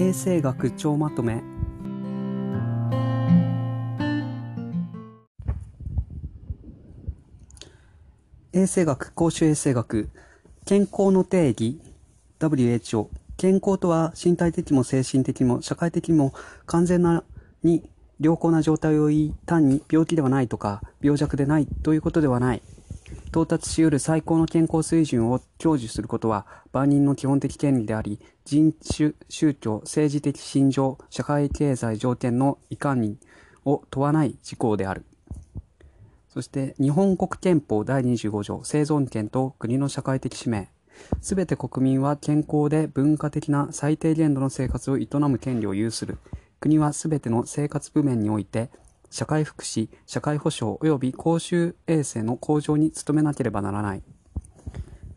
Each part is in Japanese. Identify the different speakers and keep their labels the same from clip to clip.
Speaker 1: 衛生学超まとめ。衛生学公衆衛生学。健康の定義。WHO 健康とは身体的も精神的も社会的も完全なに良好な状態を言い単に病気ではないとか病弱でないということではない。到達し得る最高の健康水準を享受することは万人の基本的権利であり、人種、宗教、政治的信条、社会経済条件のいかにを問わない事項である。そして、日本国憲法第25条、生存権と国の社会的使命。すべて国民は健康で文化的な最低限度の生活を営む権利を有する。国はすべての生活部面において、社会福祉、社会保障及び公衆衛生の向上に努めなければならない。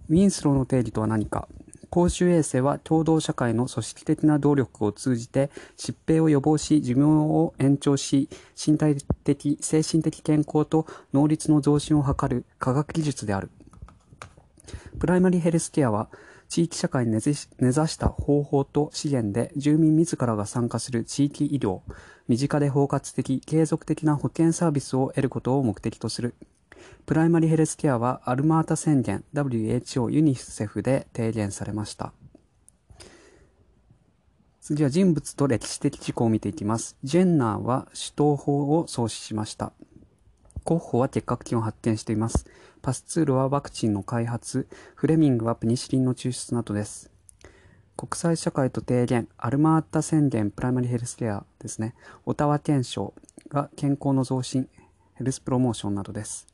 Speaker 1: ウィンスローの定義とは何か？公衆衛生は共同社会の組織的な努力を通じて疾病を予防し寿命を延長し身体的精神的健康と能率の増進を図る科学技術である。プライマリーヘルスケアは地域社会に根ざした方法と資源で住民自らが参加する地域医療、身近で包括的、継続的な保健サービスを得ることを目的とする。プライマリヘルスケアはアルマータ宣言 WHO ユニセフで提言されました。次は人物と歴史的事項を見ていきます。ジェンナーは首都法を創始しました。コッホは結核菌を発見しています。パスツールはワクチンの開発、フレミングはペニシリンの抽出などです。国際社会と提言、アルマータ宣言、プライマリヘルスケアですね。オタワ憲章が健康の増進、ヘルスプロモーションなどです。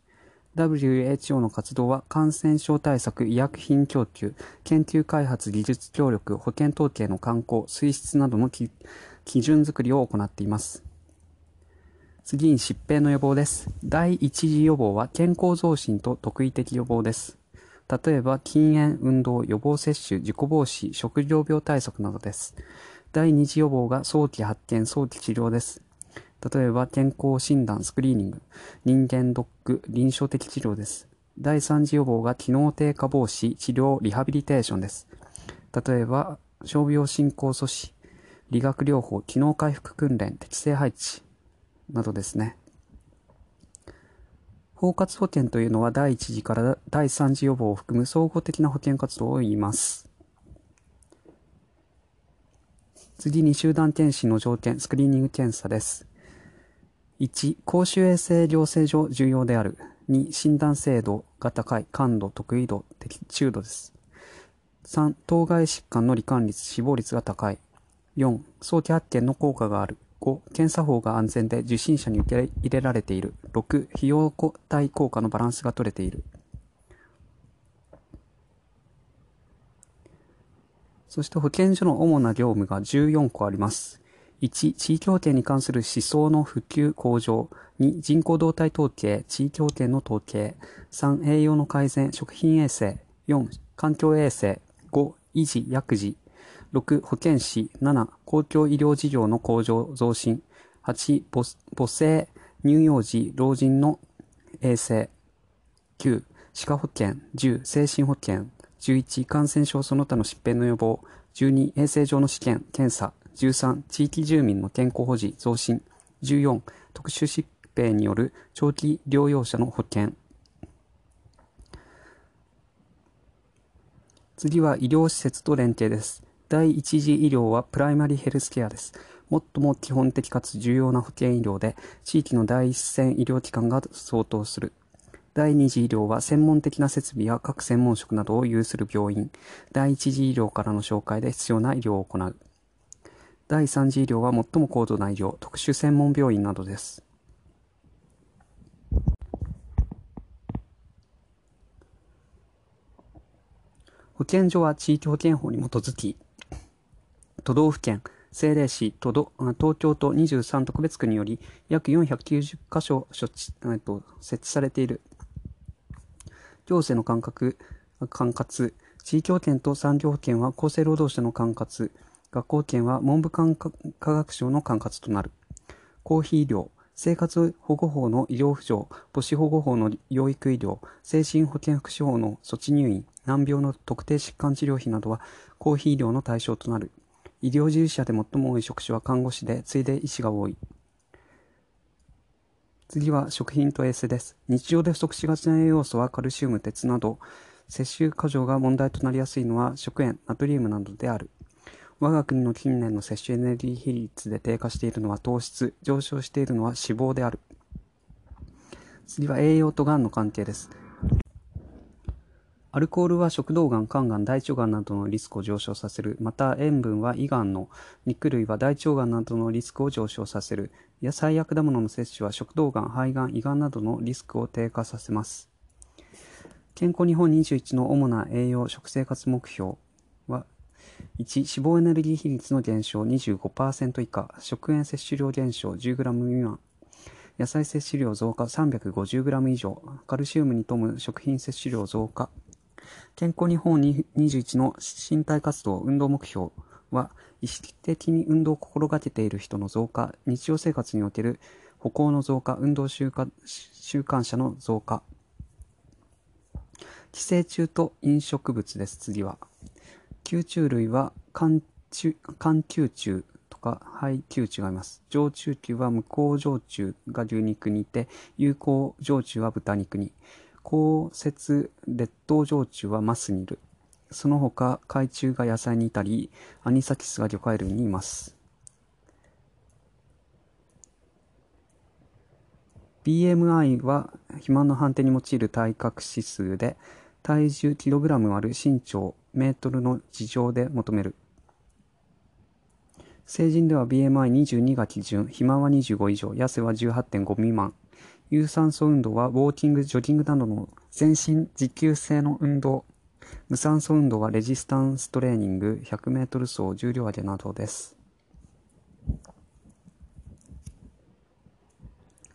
Speaker 1: WHO の活動は感染症対策、医薬品供給、研究開発、技術協力、保健統計の観光、水質などの基準づくりを行っています。次に疾病の予防です。第一次予防は健康増進と特異的予防です。例えば、禁煙、運動、予防接種、自己防止、食料病対策などです。第二次予防が早期発見、早期治療です。例えば、健康診断、スクリーニング、人間ドック、臨床的治療です。第三次予防が機能低下防止、治療、リハビリテーションです。例えば、傷病進行阻止、理学療法、機能回復訓練、適正配置などですね。包括保険というのは第一次から第三次予防を含む総合的な保険活動を言います。次に集団検診の条件、スクリーニング検査です。1、公衆衛生行政上重要である。2、診断精度が高い、感度、得意度、的中度です。3、当該疾患の罹患率、死亡率が高い。4、早期発見の効果がある。5、検査法が安全で受診者に受け入れられている。6、費用対効果のバランスが取れている。そして保健所の主な業務が14個あります。1、地域保険に関する思想の普及向上。2、人口動態統計、地域保険の統計。3、栄養の改善、食品衛生。4、環境衛生。5、維持、薬事。6、保健師。7、公共医療事業の向上増進。8、母性、乳幼児、老人の衛生。9、歯科保険。10、精神保険。11、感染症その他の疾病の予防。12、衛生上の試験、検査。13、地域住民の健康保持増進。14、特殊疾病による長期療養者の保険。次は医療施設と連携です。第一次医療はプライマリヘルスケアです。最も基本的かつ重要な保健医療で、地域の第一線医療機関が相当する。第二次医療は専門的な設備や各専門職などを有する病院。第一次医療からの紹介で必要な医療を行う。第3次医療は最も高度な医療、特殊専門病院などです。保健所は地域保健法に基づき、都道府県、政令市、都道東京都23特別区により約490カ所設置設置されている行政の管轄、管轄、地域保険と産業保険は厚生労働省の管轄、学校権は文部科学省の管轄となる。公費医療、生活保護法の医療扶助、母子保護法の養育医療、精神保健福祉法の措置入院、難病の特定疾患治療費などは公費医療の対象となる。医療従事者で最も多い職種は看護師で、次いで医師が多い。次は食品と衛生です。日常で不足しがちな栄養素はカルシウム、鉄など、摂取過剰が問題となりやすいのは食塩、ナトリウムなどである。我が国の近年の摂取エネルギー比率で低下しているのは糖質、上昇しているのは脂肪である。次は栄養とがんの関係です。アルコールは食道がん、肝がん、大腸がんなどのリスクを上昇させる。また、塩分は胃がんの、肉類は大腸がんなどのリスクを上昇させる。野菜や果物の摂取は食道がん、肺がん、胃がんなどのリスクを低下させます。健康日本21の主な栄養食生活目標は、1、脂肪エネルギー比率の減少25%以下、食塩摂取量減少 10g 未満、野菜摂取量増加 350g 以上、カルシウムに富む食品摂取量増加、健康日本21の身体活動運動目標は、意識的に運動を心がけている人の増加、日常生活における歩行の増加、運動習慣習慣者の増加。寄生虫と飲食物です、次は。吸虫類は寒中寒吸虫とか肺吸虫がいます。常虫球は無効常虫が牛肉にいて、有効常虫は豚肉に。降雪列島常虫はマスにいる。その他、海中が野菜にいたり、アニサキスが魚介類にいます。BMI は肥満の判定に用いる体格指数で、体重 kg 割る身長メートルの事情で求める。成人では BMI22 が基準、肥満は25以上、痩せは18.5未満。有酸素運動はウォーキング、ジョギングなどの全身持久性の運動。無酸素運動はレジスタンストレーニング、100メートル走、重量上げなどです。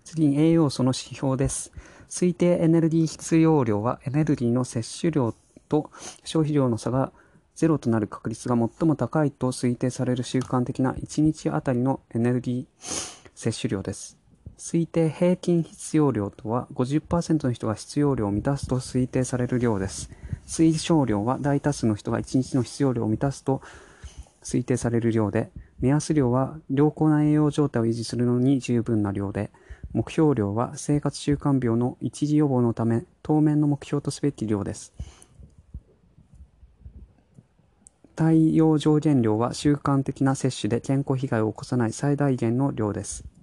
Speaker 1: 次に栄養素の指標です。推定エネルギー必要量はエネルギーの摂取量と消費量の差がゼロとなる確率が最も高いと推定される習慣的な1日あたりのエネルギー摂取量です。推定平均必要量とは50%の人が必要量を満たすと推定される量です。推奨量は大多数の人が1日の必要量を満たすと推定される量で、目安量は良好な栄養状態を維持するのに十分な量で、目標量は生活習慣病の一時予防のため当面の目標とすべき量です。太陽上限量は習慣的な摂取で健康被害を起こさない最大限の量です。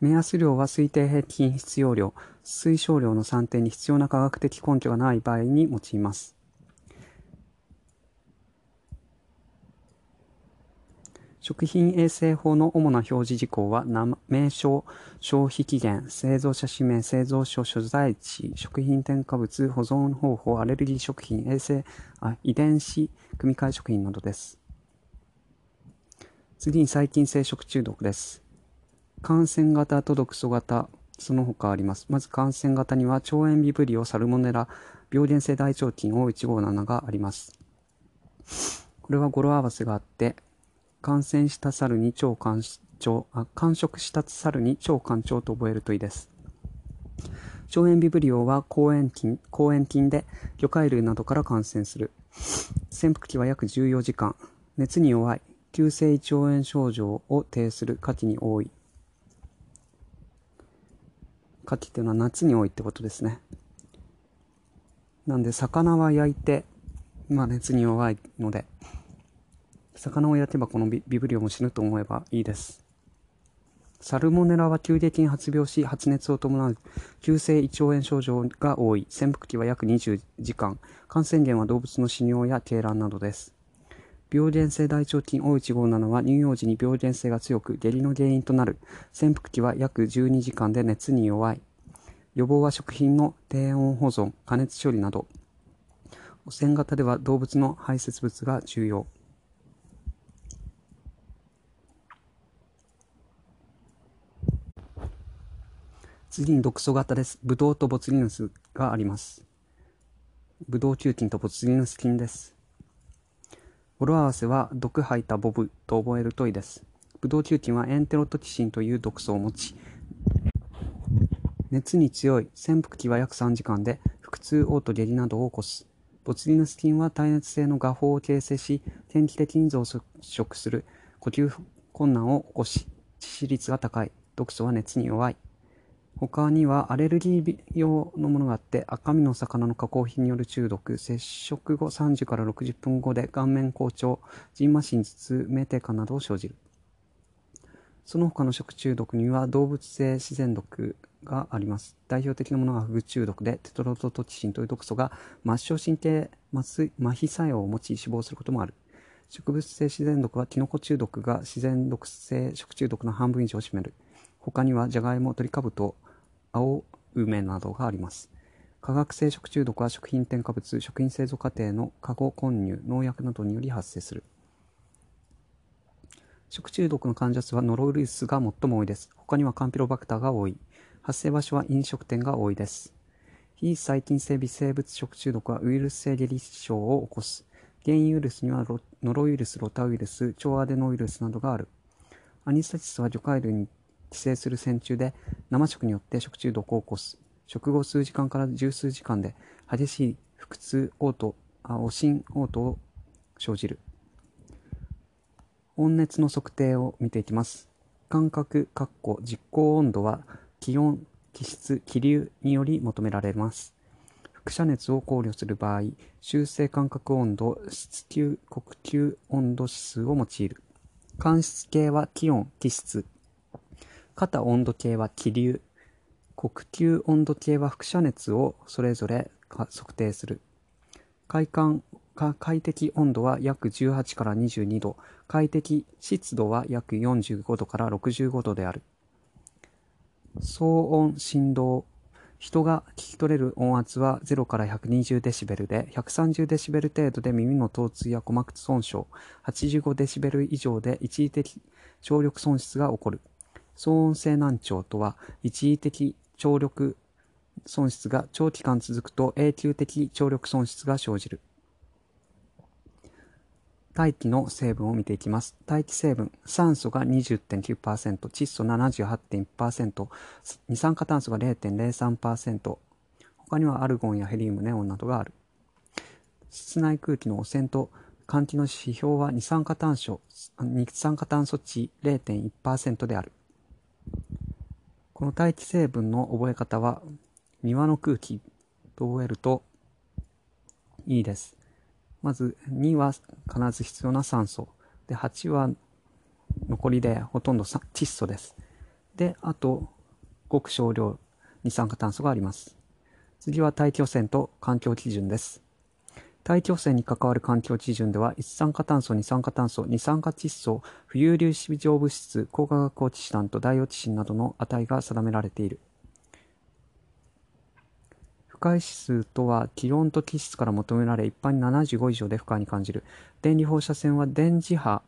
Speaker 1: 目安量は推定平均必要量、推奨量の算定に必要な科学的根拠がない場合に用います。食品衛生法の主な表示事項は、名称、消費期限、製造者氏名、製造所所在地、食品添加物、保存方法、アレルギー食品、衛生、あ遺伝子組み換え食品などです。次に細菌性食中毒です。感染型と毒素型、その他あります。まず感染型には、腸炎ビブリオ、サルモネラ、病原性大腸菌 O157 があります。これは語呂合わせがあって、感染した猿に腸干腸あ、感触した猿に腸干腸と覚えるといいです。腸炎ビブリオは抗炎菌、抗炎菌で魚介類などから感染する。潜伏期は約14時間。熱に弱い。急性胃腸炎症状を呈する夏季に多い。牡蠣っていうのは夏に多いってことですね。なんで、魚は焼いて、まあ熱に弱いので、魚を焼けばこのビブリオも死ぬと思えばいいです。サルモネラは急激に発病し、発熱を伴う急性胃腸炎症状が多い。潜伏期は約20時間。感染源は動物の死尿や鶏卵などです。病原性大腸菌 O157 は乳幼児に病原性が強く下痢の原因となる。潜伏期は約12時間で熱に弱い。予防は食品の低温保存、加熱処理など。汚染型では動物の排泄物が重要。次に毒素型です。ブドウとボツリヌスがあります。ブドウ球菌とボツリヌス菌です。語呂合わせは毒吐いたボブと覚えるといいです。ブドウ球菌はエンテロトキシンという毒素を持ち、熱に強い潜伏期は約3時間で腹痛、嘔吐、下痢などを起こす。ボツリヌス菌は耐熱性の画法を形成し、天気的に増殖する、呼吸困難を起こし、致死率が高い、毒素は熱に弱い。他にはアレルギー用のものがあって、赤身の魚の加工品による中毒、接触後30から60分後で顔面硬潮、ジンマシン頭痛、酩酊感などを生じる。その他の食中毒には動物性自然毒があります。代表的なものがフグ中毒で、テトロドトキシンという毒素が末梢神経麻痺作用を持ち死亡することもある。植物性自然毒はキノコ中毒が自然毒性食中毒の半分以上を占める。他にはジャガイモ、トリカブト、青梅などがあります。化学性食中毒は食品添加物、食品製造過程の加工混入、農薬などにより発生する。食中毒の患者数はノロウイルスが最も多いです。他にはカンピロバクターが多い。発生場所は飲食店が多いです。非細菌性微生物食中毒はウイルス性下痢症を起こす。原因ウイルスにはノロウイルス、ロタウイルス、腸アデノウイルスなどがある。アニサチスは魚介類に寄生する線虫で生食によって食中毒を起こす。食後数時間から十数時間で激しい腹痛、嘔吐、おしん、嘔吐を生じる。温熱の測定を見ていきます。感覚、括弧、実行温度は気温、気質、気流により求められます。輻射熱を考慮する場合、修正間隔温度、湿球、呼吸温度指数を用いる。間質計は気温、気質。肩温度計は気流。呼吸温度計は輻射熱をそれぞれ測定する。快感、快適温度は約18から22度。快適湿度は約45度から65度である。騒音、振動。人が聞き取れる音圧は0から120デシベルで、130デシベル程度で耳の疼痛や鼓膜損傷、85デシベル以上で一時的聴力損失が起こる。騒音性難聴とは、一時的聴力損失が長期間続くと永久的聴力損失が生じる。大気の成分を見ていきます。大気成分、酸素が20.9%、窒素78.1%、二酸化炭素が0.03%、他にはアルゴンやヘリウム、ネオンなどがある。室内空気の汚染と換気の指標は二酸化炭素、二酸化炭素値0.1%である。この大気成分の覚え方は、庭の空気と覚えるといいです。まず2は必ず必要な酸素。で、8は残りでほとんど窒素です。で、あと、ごく少量二酸化炭素があります。次は大気汚染と環境基準です。大気汚染に関わる環境基準では、一酸化炭素、二酸化炭素、二酸化窒素、浮遊粒子状物質、高化学オチシタンとダイオチシンなどの値が定められている。不快指数とは気温と気質から求められ一般に75以上で不快に感じる電離放射線は電磁波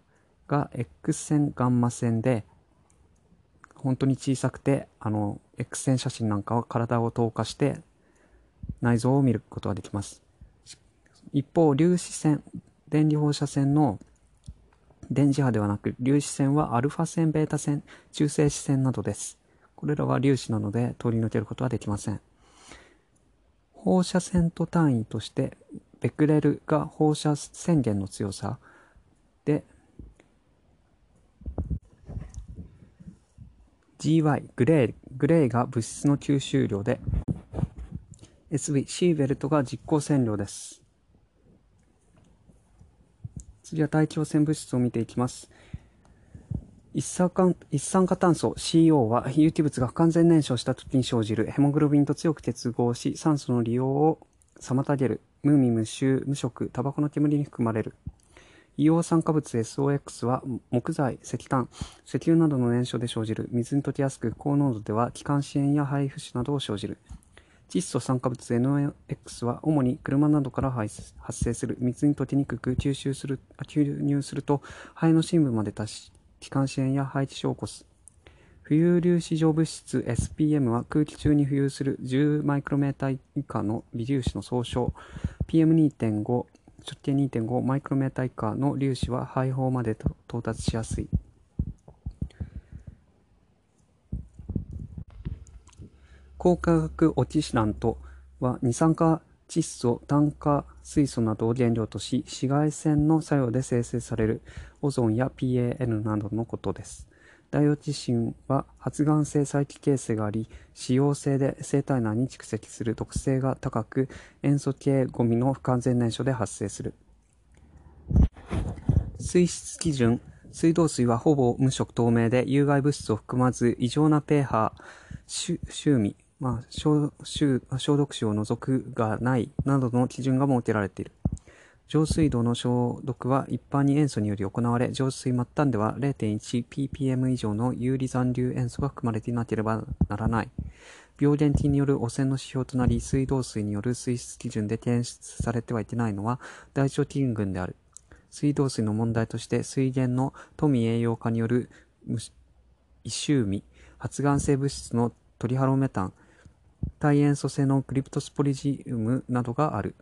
Speaker 1: が X 線ガンマ線で本当に小さくてあの X 線写真なんかは体を透過して内臓を見ることができます一方粒子線電離放射線の電磁波ではなく粒子線はアルファ線ベータ線中性子線などです。これらは粒子なので通り抜けることはできません。放射線と単位としてベクレルが放射線源の強さで GY グレーグレーが物質の吸収量で SV シーベルトが実光線量です。次は大気汚染物質を見ていきます。一酸化一酸化炭素 CO は有機物が不完全燃焼した時に生じるヘモグロビンと強く結合し酸素の利用を妨げる無味無臭無色タバコの煙に含まれる。硫黄酸化物 SOX は木材、石炭、石油などの燃焼で生じる。水に溶けやすく高濃度では気管支炎や肺浮腫などを生じる。窒素酸化物 NOx は主に車などから発生する水に溶けにくく吸収する吸入すると肺の深部まで達し気管支炎や肺気症を起こす。浮遊粒子状物質 SPM は空気中に浮遊する10マイクロメーター以下の微粒子の総称。PM2.5 直径2.5マイクロメーター以下の粒子は肺胞まで到達しやすい。高化学オキシラントは二酸化窒素、炭化水素などを原料とし、紫外線の作用で生成されるオゾンや PAN などのことです。ダイオチシンは発がん性再帰形成があり、使用性で生体内に蓄積する毒性が高く、塩素系ゴミの不完全燃焼で発生する。水質基準水道水はほぼ無色透明で有害物質を含まず異常な pH、臭味、まあ、消消毒臭を除くがないなどの基準が設けられている。上水道の消毒は一般に塩素により行われ、上水末端では 0.1ppm 以上の有利残留塩素が含まれていなければならない。病原菌による汚染の指標となり、水道水による水質基準で検出されてはいけないのは大腸菌群である。水道水の問題として水源の富栄養化による異臭味、発がん性物質のトリハロメタン、対塩素性のクリプトスポリジウムなどがある。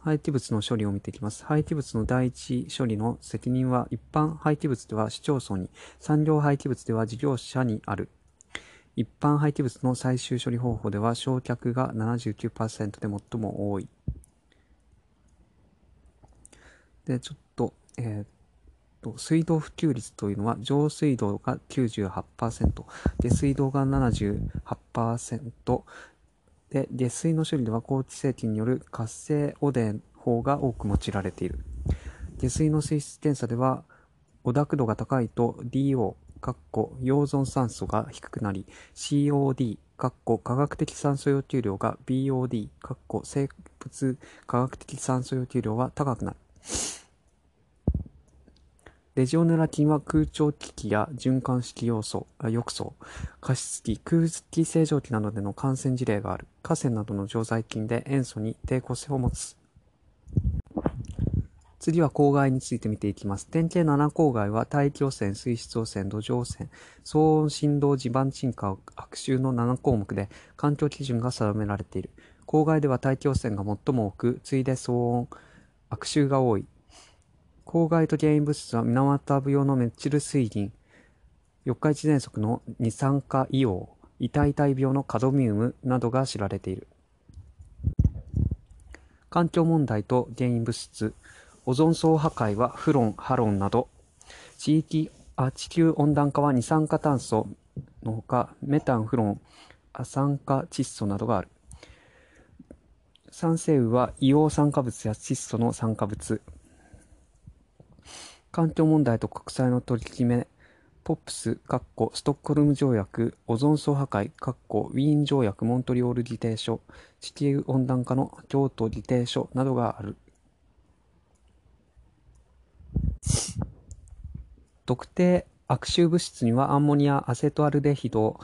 Speaker 1: 廃棄物の処理を見ていきます。廃棄物の第一処理の責任は一般廃棄物では市町村に、産業廃棄物では事業者にある。一般廃棄物の最終処理方法では焼却が79%で最も多い。で、ちょっと、えー、っと、水道普及率というのは、上水道が98%、下水道が78%、で、下水の処理では高知製品による活性汚泥法が多く用いられている。下水の水質検査では、汚濁度が高いと DO、かっこ溶存酸素が低くなり、COD、かっこ化学的酸素要求量が BOD、かっこ生物化学的酸素要求量は高くなる。レジオネラ菌は空調機器や循環式要素、浴槽、加湿器、空気清浄機などでの感染事例がある。河川などの常在菌で塩素に抵抗性を持つ。次は公害について見ていきます。典型7公害は大気汚染、水質汚染、土壌汚染、騒音、振動、地盤沈下、悪臭の7項目で環境基準が定められている。公害では大気汚染が最も多く、次いで騒音、悪臭が多い。公害と原因物質は水俣病のメチル水銀、四日市喘息の二酸化硫黄、痛々病のカドミウムなどが知られている。環境問題と原因物質、オゾン層破壊はフロン、ハロンなど、地域あ地球温暖化は二酸化炭素のほか、メタン、フロン、亜酸化窒素などがある。酸性雨は硫黄酸化物や窒素の酸化物、環境問題と国際の取り決め、ポップス、カッコ、ストックホルム条約、オゾン層破壊、カッコ、ウィーン条約、モントリオール議定書、地球温暖化の京都議定書などがある。特定悪臭物質にはアンモニア、アセトアルデヒド、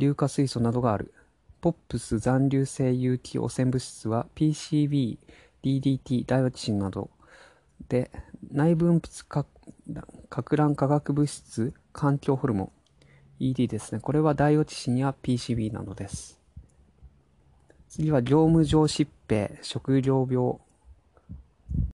Speaker 1: 硫化水素などがある。ポップス残留性有機汚染物質は PCB、DDT、ダイオキシンなどで、内分泌か、か乱化学物質、環境ホルモン、ED ですね。これはダイオチシンや PCB などです。次は業務上疾病、食料病、